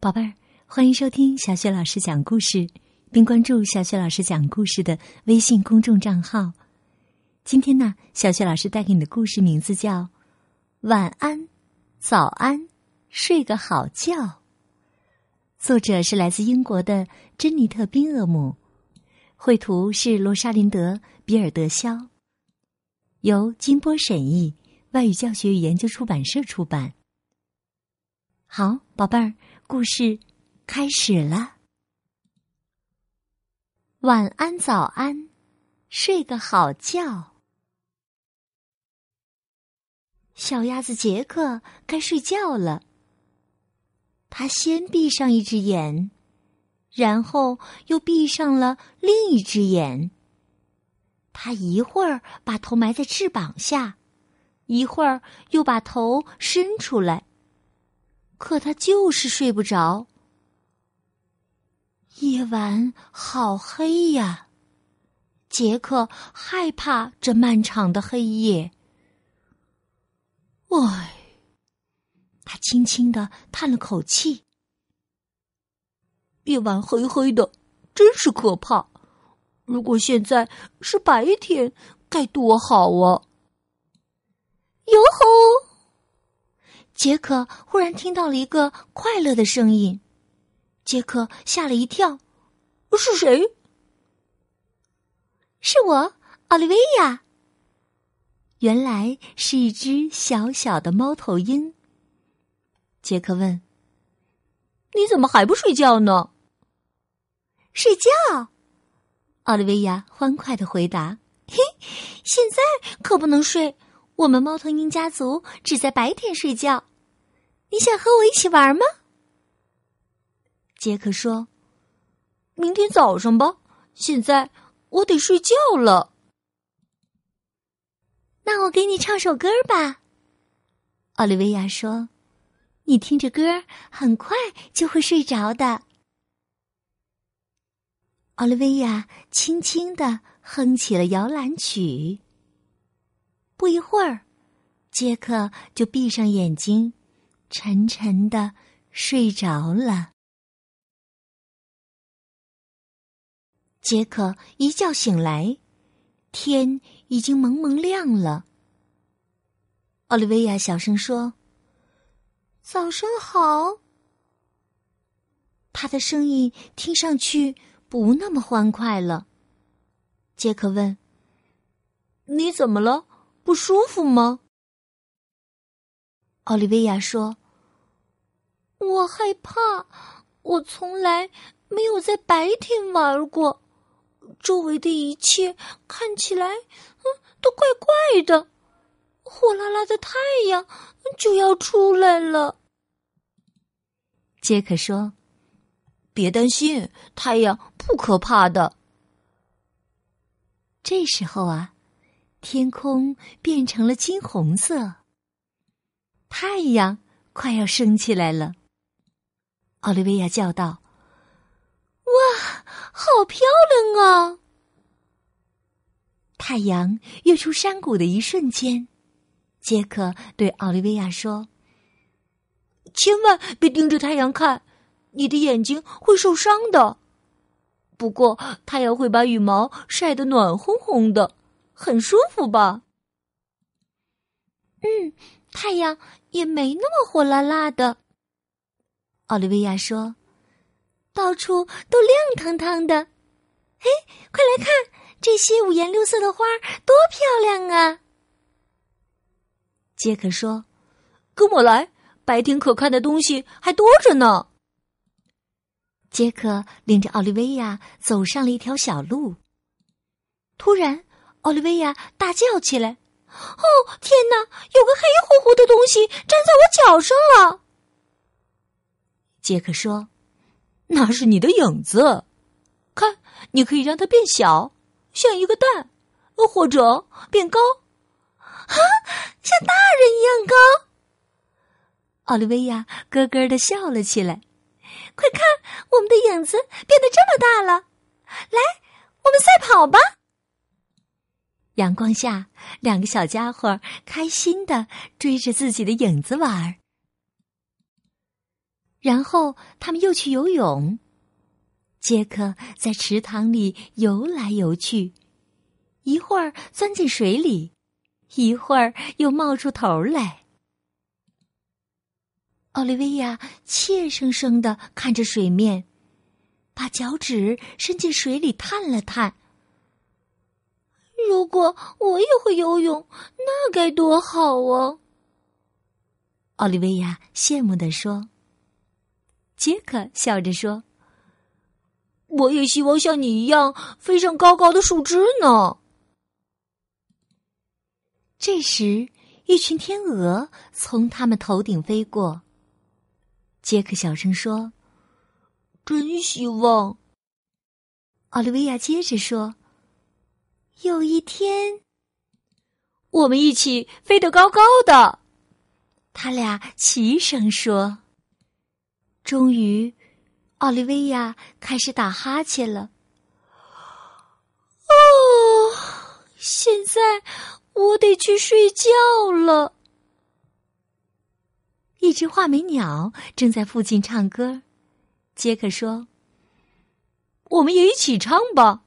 宝贝儿，欢迎收听小雪老师讲故事，并关注小雪老师讲故事的微信公众账号。今天呢，小雪老师带给你的故事名字叫《晚安，早安，睡个好觉》。作者是来自英国的珍妮特·宾厄姆，绘图是罗莎琳德·比尔德肖，由金波审译，外语教学与研究出版社出版。好，宝贝儿。故事开始了。晚安，早安，睡个好觉。小鸭子杰克该睡觉了。他先闭上一只眼，然后又闭上了另一只眼。他一会儿把头埋在翅膀下，一会儿又把头伸出来。可他就是睡不着。夜晚好黑呀，杰克害怕这漫长的黑夜。唉，他轻轻的叹了口气。夜晚黑黑的，真是可怕。如果现在是白天，该多好啊！哟吼！杰克忽然听到了一个快乐的声音，杰克吓了一跳，是谁？是我，奥利维亚。原来是一只小小的猫头鹰。杰克问：“你怎么还不睡觉呢？”睡觉，奥利维亚欢快的回答：“嘿，现在可不能睡，我们猫头鹰家族只在白天睡觉。”你想和我一起玩吗？杰克说：“明天早上吧，现在我得睡觉了。”那我给你唱首歌吧。奥利维亚说：“你听着歌，很快就会睡着的。”奥利维亚轻轻的哼起了摇篮曲。不一会儿，杰克就闭上眼睛。沉沉的睡着了。杰克一觉醒来，天已经蒙蒙亮了。奥利维亚小声说：“早上好。”他的声音听上去不那么欢快了。杰克问：“你怎么了？不舒服吗？”奥利维亚说：“我害怕，我从来没有在白天玩过，周围的一切看起来，嗯，都怪怪的。火辣辣的太阳就要出来了。”杰克说：“别担心，太阳不可怕的。”这时候啊，天空变成了金红色。太阳快要升起来了，奥利维亚叫道：“哇，好漂亮啊！”太阳跃出山谷的一瞬间，杰克对奥利维亚说：“千万别盯着太阳看，你的眼睛会受伤的。不过太阳会把羽毛晒得暖烘烘的，很舒服吧？”嗯。太阳也没那么火辣辣的，奥利维亚说：“到处都亮堂堂的。嘿，快来看这些五颜六色的花，多漂亮啊！”杰克说：“跟我来，白天可看的东西还多着呢。”杰克领着奥利维亚走上了一条小路。突然，奥利维亚大叫起来。哦，天哪！有个黑乎乎的东西粘在我脚上了。杰克说：“那是你的影子，看，你可以让它变小，像一个蛋，或者变高，啊，像大人一样高。”奥利维亚咯咯的笑了起来。快看，我们的影子变得这么大了！来，我们赛跑吧。阳光下，两个小家伙开心的追着自己的影子玩儿。然后他们又去游泳。杰克在池塘里游来游去，一会儿钻进水里，一会儿又冒出头来。奥利维亚怯生生的看着水面，把脚趾伸进水里探了探。如果我也会游泳，那该多好啊！奥利维亚羡慕地说。杰克笑着说。我也希望像你一样飞上高高的树枝呢。这时，一群天鹅从他们头顶飞过。杰克小声说：“真希望。”奥利维亚接着说：“有一天，我们一起飞得高高的。”他俩齐声说：“终于。”奥利维亚开始打哈欠了。哦，现在我得去睡觉了。一只画眉鸟正在附近唱歌，杰克说：“我们也一起唱吧。”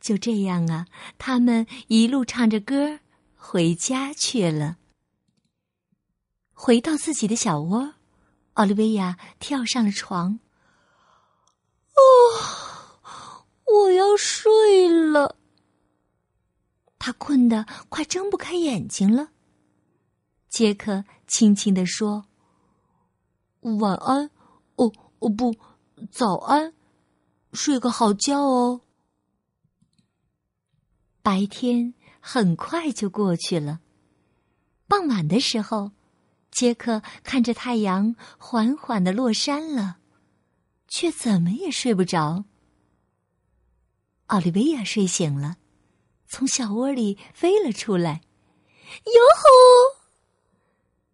就这样啊，他们一路唱着歌回家去了。回到自己的小窝。奥利维亚跳上了床。哦，我要睡了。他困得快睁不开眼睛了。杰克轻轻地说：“晚安，哦哦不，早安，睡个好觉哦。”白天很快就过去了。傍晚的时候。杰克看着太阳缓缓的落山了，却怎么也睡不着。奥利维亚睡醒了，从小窝里飞了出来，哟吼！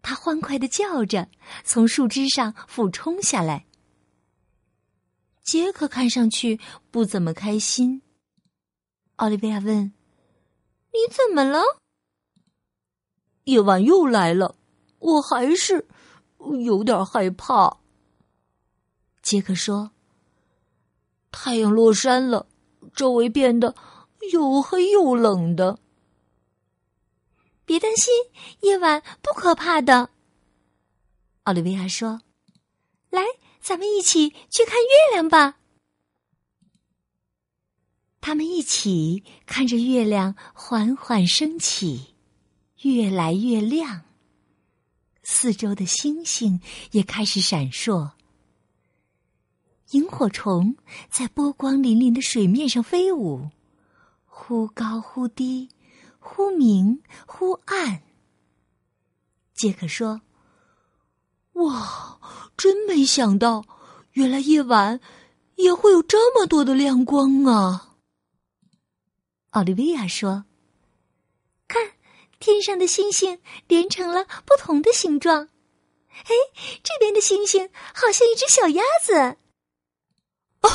他欢快的叫着，从树枝上俯冲下来。杰克看上去不怎么开心。奥利维亚问：“你怎么了？”夜晚又来了。我还是有点害怕。杰克说：“太阳落山了，周围变得又黑又冷的。”别担心，夜晚不可怕的。奥利维亚说：“来，咱们一起去看月亮吧。”他们一起看着月亮缓缓升起，越来越亮。四周的星星也开始闪烁，萤火虫在波光粼粼的水面上飞舞，忽高忽低，忽明忽暗。杰克说：“哇，真没想到，原来夜晚也会有这么多的亮光啊！”奥利维亚说：“看。”天上的星星连成了不同的形状，哎，这边的星星好像一只小鸭子。哦，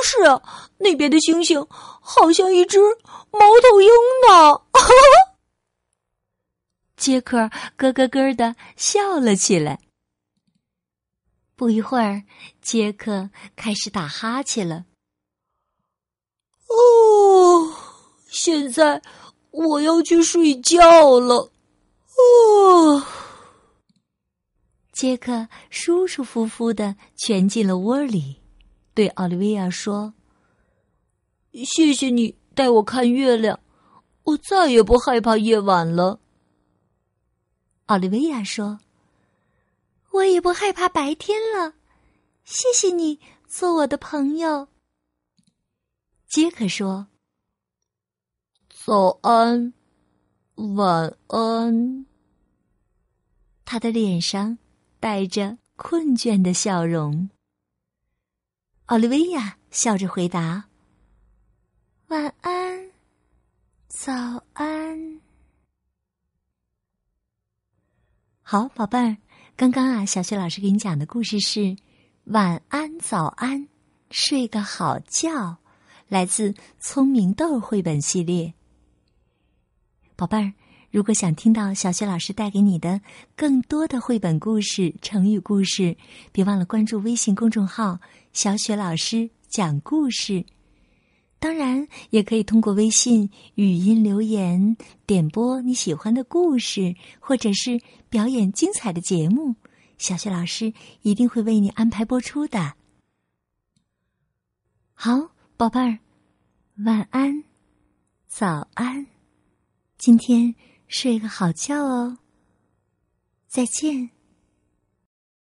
是啊，那边的星星好像一只猫头鹰呢。杰克咯咯咯的笑了起来。不一会儿，杰克开始打哈欠了。哦，现在。我要去睡觉了，哦。杰克舒舒服服的蜷进了窝里，对奥利维亚说：“谢谢你带我看月亮，我再也不害怕夜晚了。”奥利维亚说：“我也不害怕白天了，谢谢你做我的朋友。”杰克说。早安，晚安。他的脸上带着困倦的笑容。奥利维亚笑着回答：“晚安，早安。”好，宝贝儿，刚刚啊，小雪老师给你讲的故事是“晚安，早安，睡个好觉”，来自《聪明豆》绘本系列。宝贝儿，如果想听到小雪老师带给你的更多的绘本故事、成语故事，别忘了关注微信公众号“小雪老师讲故事”。当然，也可以通过微信语音留言点播你喜欢的故事，或者是表演精彩的节目，小雪老师一定会为你安排播出的。好，宝贝儿，晚安，早安，今天睡个好觉哦。再见。